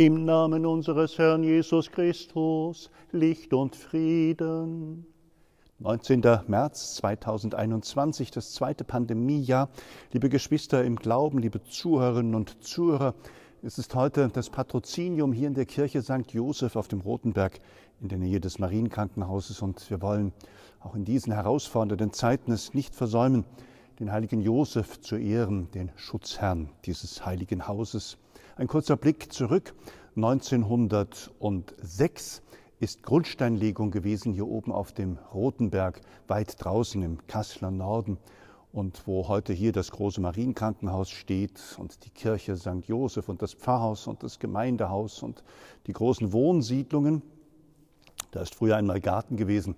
Im Namen unseres Herrn Jesus Christus, Licht und Frieden. 19. März 2021, das zweite Pandemiejahr. Liebe Geschwister im Glauben, liebe Zuhörerinnen und Zuhörer, es ist heute das Patrozinium hier in der Kirche St. Joseph auf dem Rotenberg in der Nähe des Marienkrankenhauses und wir wollen auch in diesen herausfordernden Zeiten es nicht versäumen, den heiligen Joseph zu ehren, den Schutzherrn dieses heiligen Hauses. Ein kurzer Blick zurück. 1906 ist Grundsteinlegung gewesen hier oben auf dem Rotenberg, weit draußen im Kasseler Norden. Und wo heute hier das große Marienkrankenhaus steht und die Kirche St. Joseph und das Pfarrhaus und das Gemeindehaus und die großen Wohnsiedlungen. Da ist früher einmal Garten gewesen.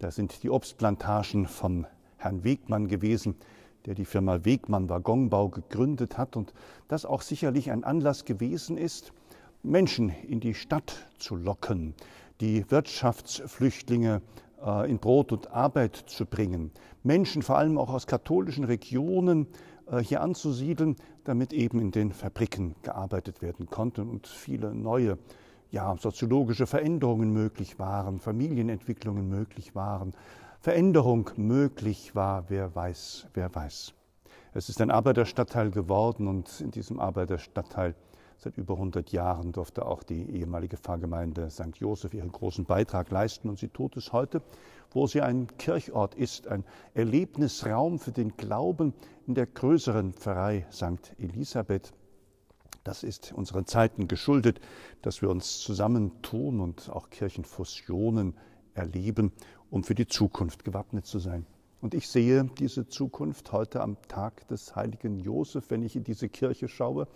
Da sind die Obstplantagen von Herrn Wegmann gewesen, der die Firma Wegmann Waggonbau gegründet hat und das auch sicherlich ein Anlass gewesen ist, Menschen in die Stadt zu locken, die Wirtschaftsflüchtlinge äh, in Brot und Arbeit zu bringen, Menschen vor allem auch aus katholischen Regionen äh, hier anzusiedeln, damit eben in den Fabriken gearbeitet werden konnte und viele neue ja, soziologische Veränderungen möglich waren, Familienentwicklungen möglich waren, Veränderung möglich war, wer weiß, wer weiß. Es ist ein Arbeiterstadtteil geworden und in diesem Arbeiterstadtteil seit über 100 Jahren durfte auch die ehemalige Pfarrgemeinde St. Joseph ihren großen Beitrag leisten und sie tut es heute, wo sie ein Kirchort ist, ein Erlebnisraum für den Glauben in der größeren Pfarrei St. Elisabeth. Das ist unseren Zeiten geschuldet, dass wir uns zusammentun und auch Kirchenfusionen erleben, um für die Zukunft gewappnet zu sein. Und ich sehe diese Zukunft heute am Tag des heiligen Josef, wenn ich in diese Kirche schaue.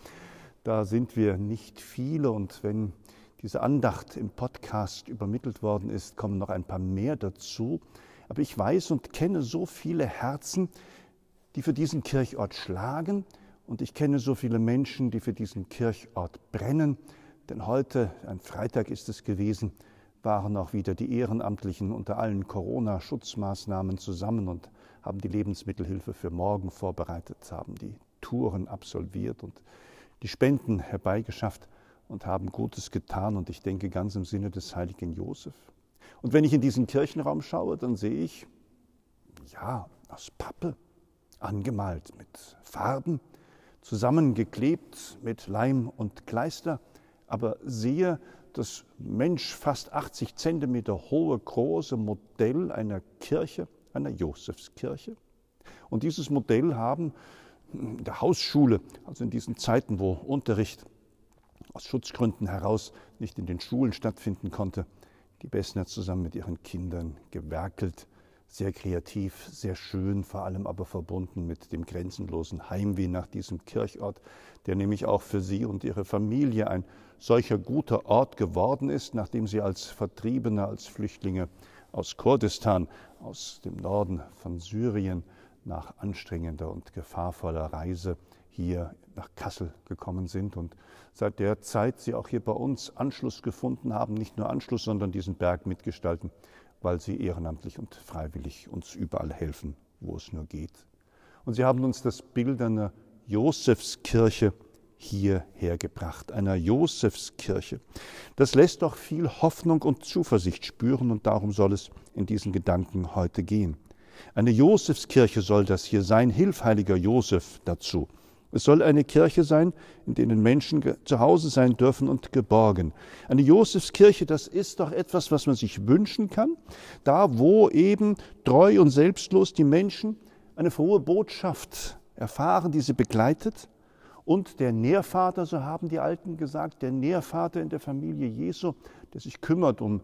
Da sind wir nicht viele und wenn diese Andacht im Podcast übermittelt worden ist, kommen noch ein paar mehr dazu. Aber ich weiß und kenne so viele Herzen, die für diesen Kirchort schlagen und ich kenne so viele Menschen, die für diesen Kirchort brennen. Denn heute, ein Freitag ist es gewesen, waren auch wieder die Ehrenamtlichen unter allen Corona-Schutzmaßnahmen zusammen und haben die Lebensmittelhilfe für morgen vorbereitet, haben die Touren absolviert und die Spenden herbeigeschafft und haben Gutes getan und ich denke ganz im Sinne des heiligen Josef. Und wenn ich in diesen Kirchenraum schaue, dann sehe ich, ja, aus Pappe, angemalt mit Farben, zusammengeklebt mit Leim und Kleister, aber sehe das Mensch fast 80 Zentimeter hohe große Modell einer Kirche, einer Josefskirche. Und dieses Modell haben in der Hausschule, also in diesen Zeiten, wo Unterricht aus Schutzgründen heraus nicht in den Schulen stattfinden konnte, die Bessner zusammen mit ihren Kindern gewerkelt, sehr kreativ, sehr schön, vor allem aber verbunden mit dem grenzenlosen Heimweh nach diesem Kirchort, der nämlich auch für sie und ihre Familie ein solcher guter Ort geworden ist, nachdem sie als Vertriebene, als Flüchtlinge aus Kurdistan, aus dem Norden von Syrien, nach anstrengender und gefahrvoller Reise hier nach Kassel gekommen sind und seit der Zeit sie auch hier bei uns Anschluss gefunden haben, nicht nur Anschluss, sondern diesen Berg mitgestalten weil sie ehrenamtlich und freiwillig uns überall helfen, wo es nur geht. Und sie haben uns das Bild einer Josefskirche hierher gebracht, einer Josefskirche. Das lässt doch viel Hoffnung und Zuversicht spüren und darum soll es in diesen Gedanken heute gehen. Eine Josefskirche soll das hier sein, hilf heiliger Josef dazu. Es soll eine Kirche sein, in denen Menschen zu Hause sein dürfen und geborgen. Eine Josefskirche, das ist doch etwas, was man sich wünschen kann, da wo eben treu und selbstlos die Menschen eine frohe Botschaft erfahren, die sie begleitet. Und der Nährvater, so haben die Alten gesagt, der Nährvater in der Familie Jesu, der sich kümmert um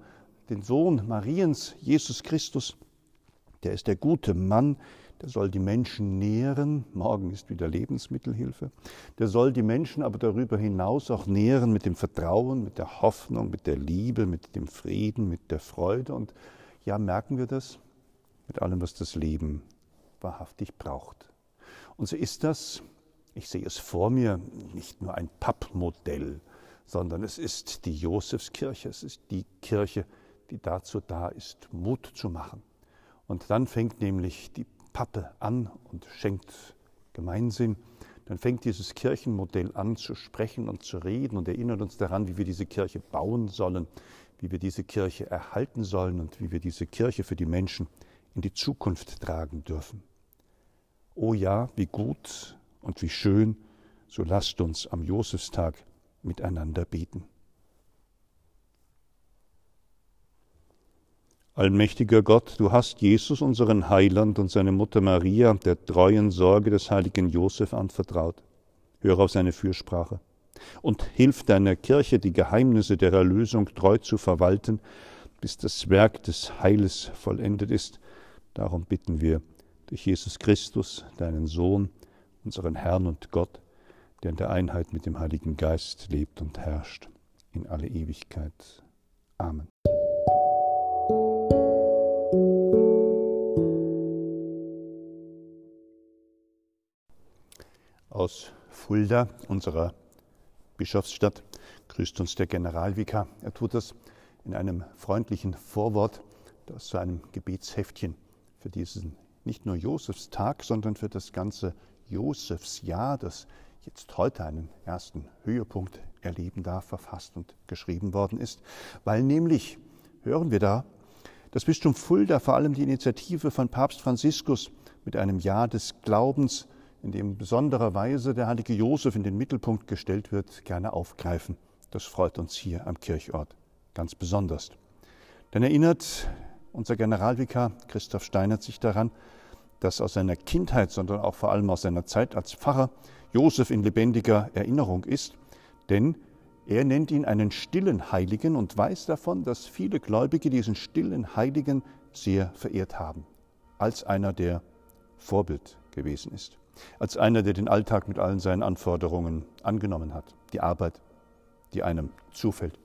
den Sohn Mariens, Jesus Christus, der ist der gute Mann, der soll die Menschen nähren, morgen ist wieder Lebensmittelhilfe, der soll die Menschen aber darüber hinaus auch nähren mit dem Vertrauen, mit der Hoffnung, mit der Liebe, mit dem Frieden, mit der Freude. Und ja, merken wir das mit allem, was das Leben wahrhaftig braucht. Und so ist das, ich sehe es vor mir, nicht nur ein Pappmodell, sondern es ist die Josefskirche, es ist die Kirche, die dazu da ist, Mut zu machen. Und dann fängt nämlich die Pappe an und schenkt Gemeinsinn. dann fängt dieses Kirchenmodell an zu sprechen und zu reden und erinnert uns daran, wie wir diese Kirche bauen sollen, wie wir diese Kirche erhalten sollen und wie wir diese Kirche für die Menschen in die Zukunft tragen dürfen. Oh ja, wie gut und wie schön, so lasst uns am Josefstag miteinander beten. Allmächtiger Gott, du hast Jesus, unseren Heiland und seine Mutter Maria, der treuen Sorge des heiligen Josef anvertraut. Höre auf seine Fürsprache und hilf deiner Kirche, die Geheimnisse der Erlösung treu zu verwalten, bis das Werk des Heiles vollendet ist. Darum bitten wir durch Jesus Christus, deinen Sohn, unseren Herrn und Gott, der in der Einheit mit dem Heiligen Geist lebt und herrscht in alle Ewigkeit. Amen. Aus Fulda, unserer Bischofsstadt, grüßt uns der Generalvikar. Er tut das in einem freundlichen Vorwort aus seinem Gebetsheftchen für diesen nicht nur Josefstag, sondern für das ganze Josefsjahr, das jetzt heute einen ersten Höhepunkt erleben darf, verfasst und geschrieben worden ist, weil nämlich, hören wir da, das Bistum Fulda vor allem die Initiative von Papst Franziskus mit einem Jahr des Glaubens in dem besonderer Weise der heilige Josef in den Mittelpunkt gestellt wird, gerne aufgreifen. Das freut uns hier am Kirchort ganz besonders. Denn erinnert unser Generalvikar Christoph Steinert sich daran, dass aus seiner Kindheit, sondern auch vor allem aus seiner Zeit als Pfarrer Josef in lebendiger Erinnerung ist, denn er nennt ihn einen stillen Heiligen und weiß davon, dass viele Gläubige diesen stillen Heiligen sehr verehrt haben, als einer, der Vorbild gewesen ist als einer, der den Alltag mit allen seinen Anforderungen angenommen hat, die Arbeit, die einem zufällt,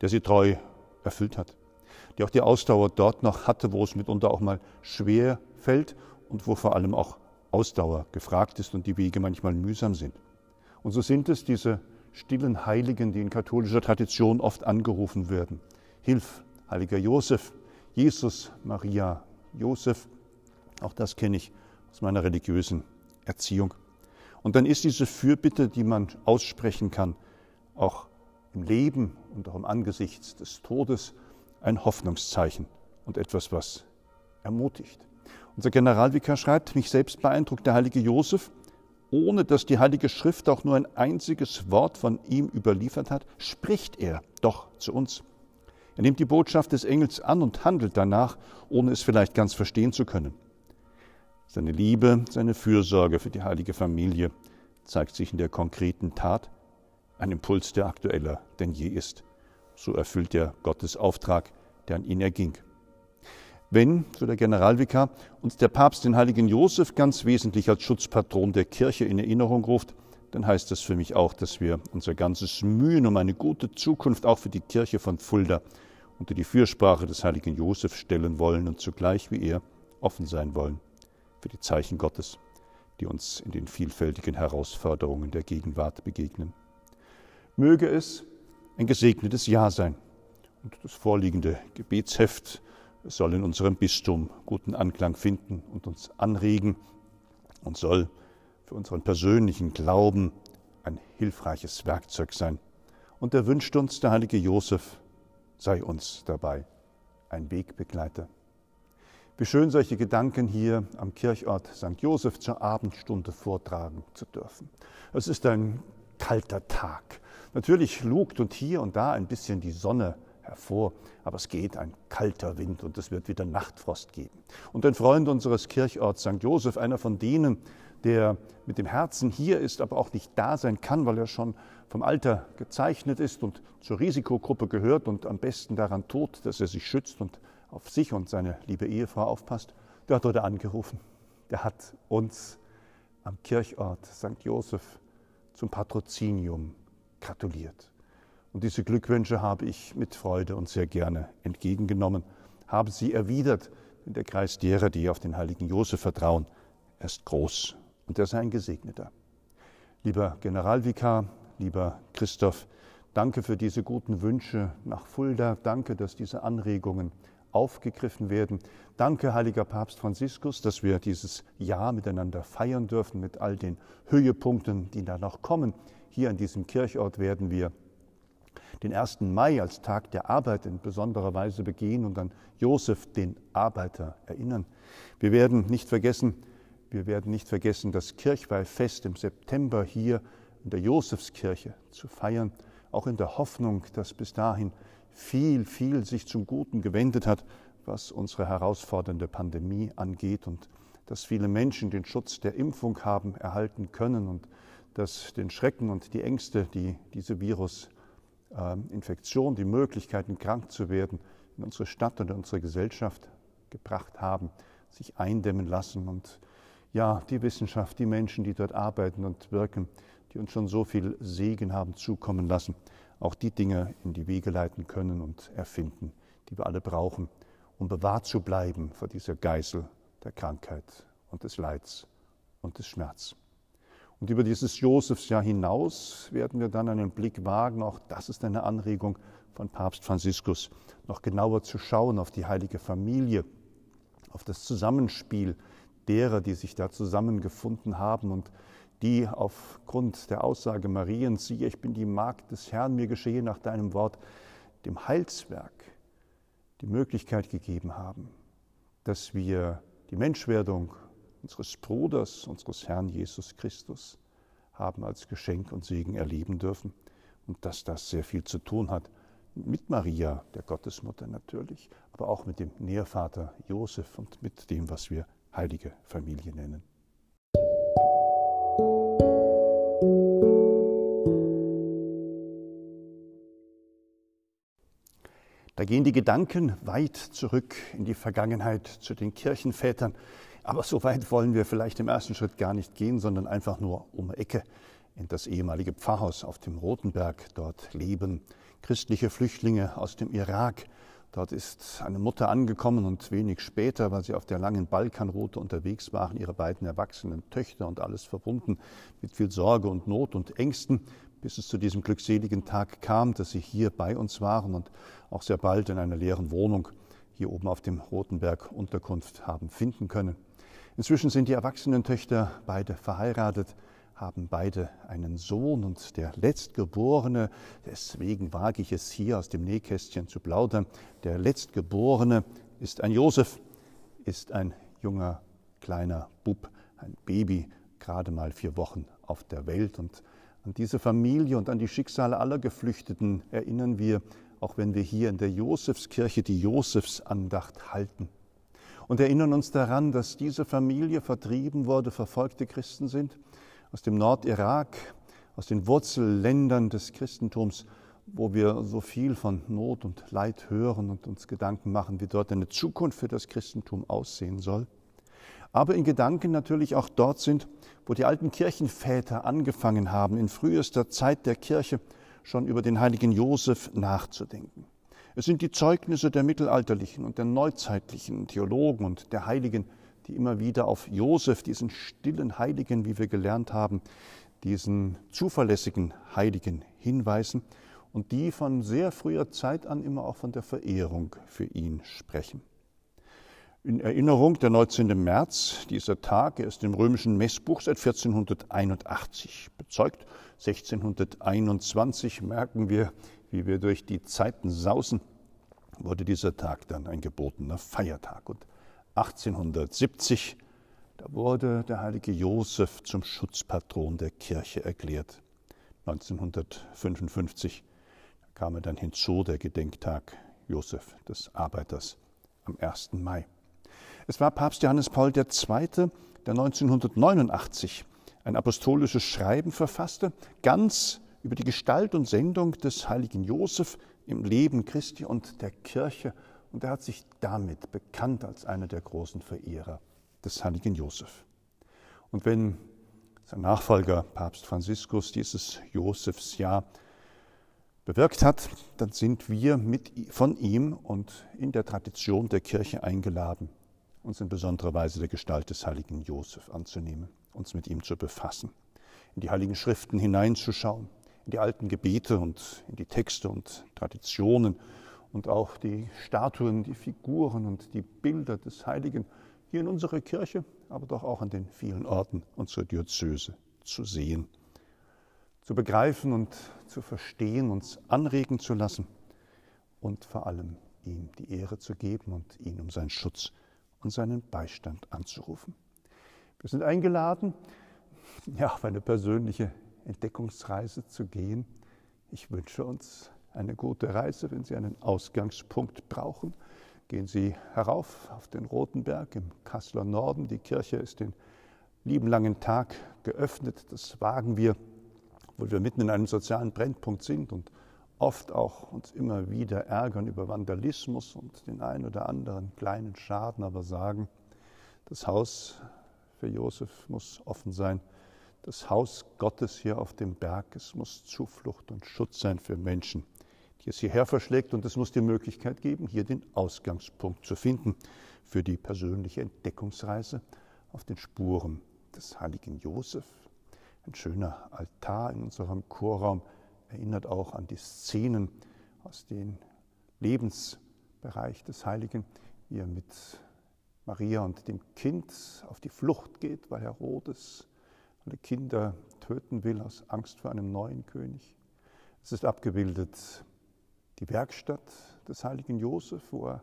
der sie treu erfüllt hat, die auch die Ausdauer dort noch hatte, wo es mitunter auch mal schwer fällt und wo vor allem auch Ausdauer gefragt ist und die Wege manchmal mühsam sind. Und so sind es diese stillen Heiligen, die in katholischer Tradition oft angerufen werden. Hilf, heiliger Josef, Jesus, Maria, Josef, auch das kenne ich aus meiner religiösen Erziehung. Und dann ist diese Fürbitte, die man aussprechen kann, auch im Leben und auch im Angesicht des Todes ein Hoffnungszeichen und etwas, was ermutigt. Unser Generalvikar schreibt, mich selbst beeindruckt der heilige Josef, ohne dass die Heilige Schrift auch nur ein einziges Wort von ihm überliefert hat, spricht er doch zu uns. Er nimmt die Botschaft des Engels an und handelt danach, ohne es vielleicht ganz verstehen zu können. Seine Liebe, seine Fürsorge für die heilige Familie zeigt sich in der konkreten Tat, ein Impuls, der aktueller denn je ist. So erfüllt er Gottes Auftrag, der an ihn erging. Wenn, so der Generalvikar, uns der Papst den heiligen Josef ganz wesentlich als Schutzpatron der Kirche in Erinnerung ruft, dann heißt das für mich auch, dass wir unser ganzes Mühen um eine gute Zukunft auch für die Kirche von Fulda unter die Fürsprache des heiligen Josef stellen wollen und zugleich wie er offen sein wollen für die Zeichen Gottes, die uns in den vielfältigen Herausforderungen der Gegenwart begegnen. Möge es ein gesegnetes Jahr sein und das vorliegende Gebetsheft soll in unserem Bistum guten Anklang finden und uns anregen und soll für unseren persönlichen Glauben ein hilfreiches Werkzeug sein. Und er wünscht uns, der heilige Josef sei uns dabei ein Wegbegleiter. Wie schön solche Gedanken hier am Kirchort St. Josef zur Abendstunde vortragen zu dürfen. Es ist ein kalter Tag. Natürlich lugt und hier und da ein bisschen die Sonne hervor, aber es geht ein kalter Wind und es wird wieder Nachtfrost geben. Und ein Freund unseres Kirchorts St. Josef, einer von denen, der mit dem Herzen hier ist, aber auch nicht da sein kann, weil er schon vom Alter gezeichnet ist und zur Risikogruppe gehört und am besten daran tut, dass er sich schützt und auf sich und seine liebe Ehefrau aufpasst, der hat heute angerufen. Der hat uns am Kirchort St. Josef zum Patrozinium gratuliert. Und diese Glückwünsche habe ich mit Freude und sehr gerne entgegengenommen, habe sie erwidert, denn der Kreis derer, die auf den heiligen Josef vertrauen, er ist groß und er sei ein Gesegneter. Lieber Generalvikar, lieber Christoph, danke für diese guten Wünsche nach Fulda, danke, dass diese Anregungen aufgegriffen werden. Danke, heiliger Papst Franziskus, dass wir dieses Jahr miteinander feiern dürfen mit all den Höhepunkten, die da noch kommen. Hier an diesem Kirchort werden wir den 1. Mai als Tag der Arbeit in besonderer Weise begehen und an Josef, den Arbeiter, erinnern. Wir werden nicht vergessen, wir werden nicht vergessen, das Kirchweihfest im September hier in der Josefskirche zu feiern, auch in der Hoffnung, dass bis dahin viel, viel sich zum Guten gewendet hat, was unsere herausfordernde Pandemie angeht und dass viele Menschen den Schutz der Impfung haben erhalten können und dass den Schrecken und die Ängste, die diese Virusinfektion, die Möglichkeiten, krank zu werden, in unsere Stadt und in unsere Gesellschaft gebracht haben, sich eindämmen lassen. Und ja, die Wissenschaft, die Menschen, die dort arbeiten und wirken, die uns schon so viel Segen haben zukommen lassen, auch die Dinge in die Wege leiten können und erfinden, die wir alle brauchen, um bewahrt zu bleiben vor dieser Geißel der Krankheit und des Leids und des Schmerzes. Und über dieses Josefsjahr hinaus werden wir dann einen Blick wagen, auch das ist eine Anregung von Papst Franziskus, noch genauer zu schauen auf die heilige Familie, auf das Zusammenspiel derer, die sich da zusammengefunden haben und die aufgrund der Aussage Mariens, siehe, ich bin die Magd des Herrn, mir geschehe nach deinem Wort, dem Heilswerk die Möglichkeit gegeben haben, dass wir die Menschwerdung unseres Bruders, unseres Herrn Jesus Christus haben als Geschenk und Segen erleben dürfen und dass das sehr viel zu tun hat mit Maria, der Gottesmutter natürlich, aber auch mit dem Nährvater Josef und mit dem, was wir heilige Familie nennen. Da gehen die Gedanken weit zurück in die Vergangenheit zu den Kirchenvätern. Aber so weit wollen wir vielleicht im ersten Schritt gar nicht gehen, sondern einfach nur um Ecke in das ehemalige Pfarrhaus auf dem Rotenberg. Dort leben christliche Flüchtlinge aus dem Irak. Dort ist eine Mutter angekommen und wenig später, weil sie auf der langen Balkanroute unterwegs waren, ihre beiden erwachsenen Töchter und alles verbunden mit viel Sorge und Not und Ängsten, bis es zu diesem glückseligen Tag kam, dass sie hier bei uns waren und auch sehr bald in einer leeren Wohnung hier oben auf dem Rotenberg Unterkunft haben finden können. Inzwischen sind die erwachsenen Töchter beide verheiratet, haben beide einen Sohn und der Letztgeborene, deswegen wage ich es hier aus dem Nähkästchen zu plaudern, der Letztgeborene ist ein Josef, ist ein junger kleiner Bub, ein Baby, gerade mal vier Wochen auf der Welt. Und an diese Familie und an die Schicksale aller Geflüchteten erinnern wir, auch wenn wir hier in der Josefskirche die Josefsandacht halten. Und erinnern uns daran, dass diese Familie vertrieben wurde, verfolgte Christen sind, aus dem Nordirak, aus den Wurzelländern des Christentums, wo wir so viel von Not und Leid hören und uns Gedanken machen, wie dort eine Zukunft für das Christentum aussehen soll aber in Gedanken natürlich auch dort sind, wo die alten Kirchenväter angefangen haben, in frühester Zeit der Kirche schon über den heiligen Josef nachzudenken. Es sind die Zeugnisse der mittelalterlichen und der neuzeitlichen Theologen und der Heiligen, die immer wieder auf Josef, diesen stillen Heiligen, wie wir gelernt haben, diesen zuverlässigen Heiligen hinweisen und die von sehr früher Zeit an immer auch von der Verehrung für ihn sprechen. In Erinnerung der 19. März, dieser Tag, er ist im römischen Messbuch seit 1481 bezeugt. 1621 merken wir, wie wir durch die Zeiten sausen, wurde dieser Tag dann ein gebotener Feiertag. Und 1870, da wurde der heilige Josef zum Schutzpatron der Kirche erklärt. 1955 kam er dann hinzu, der Gedenktag Josef des Arbeiters am 1. Mai. Es war Papst Johannes Paul II., der 1989 ein apostolisches Schreiben verfasste, ganz über die Gestalt und Sendung des heiligen Josef im Leben Christi und der Kirche. Und er hat sich damit bekannt als einer der großen Verehrer des heiligen Josef. Und wenn sein Nachfolger Papst Franziskus dieses Josefsjahr bewirkt hat, dann sind wir mit, von ihm und in der Tradition der Kirche eingeladen, uns in besonderer Weise der Gestalt des heiligen Josef anzunehmen, uns mit ihm zu befassen, in die heiligen Schriften hineinzuschauen, in die alten Gebete und in die Texte und Traditionen und auch die Statuen, die Figuren und die Bilder des Heiligen hier in unserer Kirche, aber doch auch an den vielen Orten unserer Diözese zu sehen, zu begreifen und zu verstehen, uns anregen zu lassen und vor allem ihm die Ehre zu geben und ihn um seinen Schutz und seinen Beistand anzurufen. Wir sind eingeladen, ja, auf eine persönliche Entdeckungsreise zu gehen. Ich wünsche uns eine gute Reise. Wenn Sie einen Ausgangspunkt brauchen, gehen Sie herauf auf den Roten Berg im Kasseler Norden. Die Kirche ist den lieben langen Tag geöffnet. Das wagen wir, obwohl wir mitten in einem sozialen Brennpunkt sind und oft auch uns immer wieder ärgern über Vandalismus und den einen oder anderen kleinen Schaden, aber sagen, das Haus für Josef muss offen sein. Das Haus Gottes hier auf dem Berg, es muss Zuflucht und Schutz sein für Menschen, die es hierher verschlägt. Und es muss die Möglichkeit geben, hier den Ausgangspunkt zu finden für die persönliche Entdeckungsreise auf den Spuren des heiligen Josef. Ein schöner Altar in unserem Chorraum erinnert auch an die Szenen aus dem Lebensbereich des Heiligen, wie er mit Maria und dem Kind auf die Flucht geht, weil Herodes alle Kinder töten will aus Angst vor einem neuen König. Es ist abgebildet die Werkstatt des heiligen Josef, wo er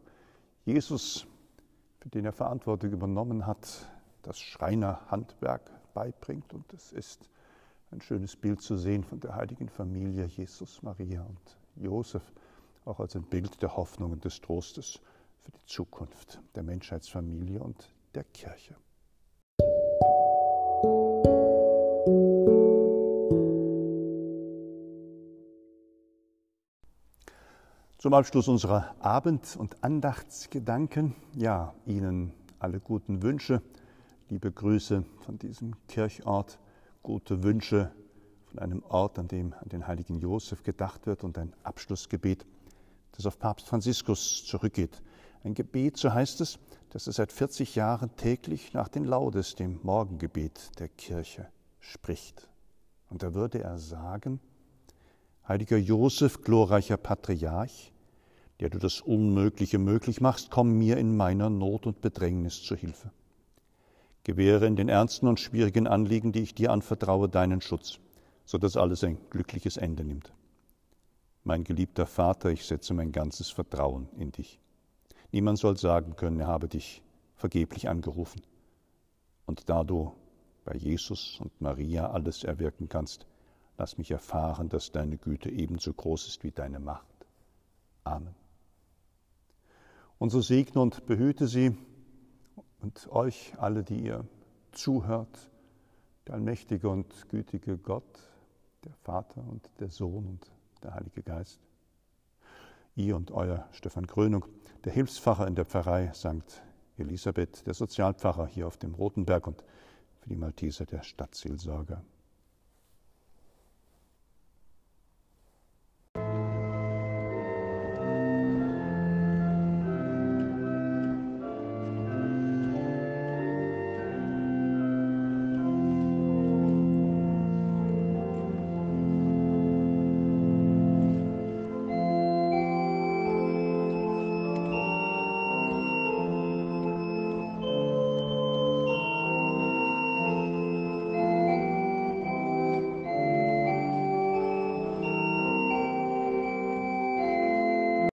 Jesus, für den er Verantwortung übernommen hat, das Schreinerhandwerk beibringt. Und es ist ein schönes Bild zu sehen von der heiligen Familie Jesus, Maria und Josef, auch als ein Bild der Hoffnung und des Trostes für die Zukunft der Menschheitsfamilie und der Kirche. Zum Abschluss unserer Abend- und Andachtsgedanken, ja, Ihnen alle guten Wünsche, liebe Grüße von diesem Kirchort gute Wünsche von einem Ort, an dem an den heiligen Josef gedacht wird und ein Abschlussgebet, das auf Papst Franziskus zurückgeht. Ein Gebet, so heißt es, das er seit 40 Jahren täglich nach den Laudes, dem Morgengebet der Kirche, spricht. Und da würde er sagen, Heiliger Josef, glorreicher Patriarch, der du das Unmögliche möglich machst, komm mir in meiner Not und Bedrängnis zu Hilfe. Gewähre in den ernsten und schwierigen Anliegen, die ich dir anvertraue, deinen Schutz, so dass alles ein glückliches Ende nimmt. Mein geliebter Vater, ich setze mein ganzes Vertrauen in dich. Niemand soll sagen können, er habe dich vergeblich angerufen. Und da du bei Jesus und Maria alles erwirken kannst, lass mich erfahren, dass deine Güte ebenso groß ist wie deine Macht. Amen. Und so segne und behüte sie und euch alle, die ihr zuhört, der allmächtige und gütige Gott, der Vater und der Sohn und der Heilige Geist. Ihr und euer Stefan Krönung, der Hilfspfarrer in der Pfarrei St. Elisabeth, der Sozialpfarrer hier auf dem Rotenberg und für die Malteser der Stadtseelsorger.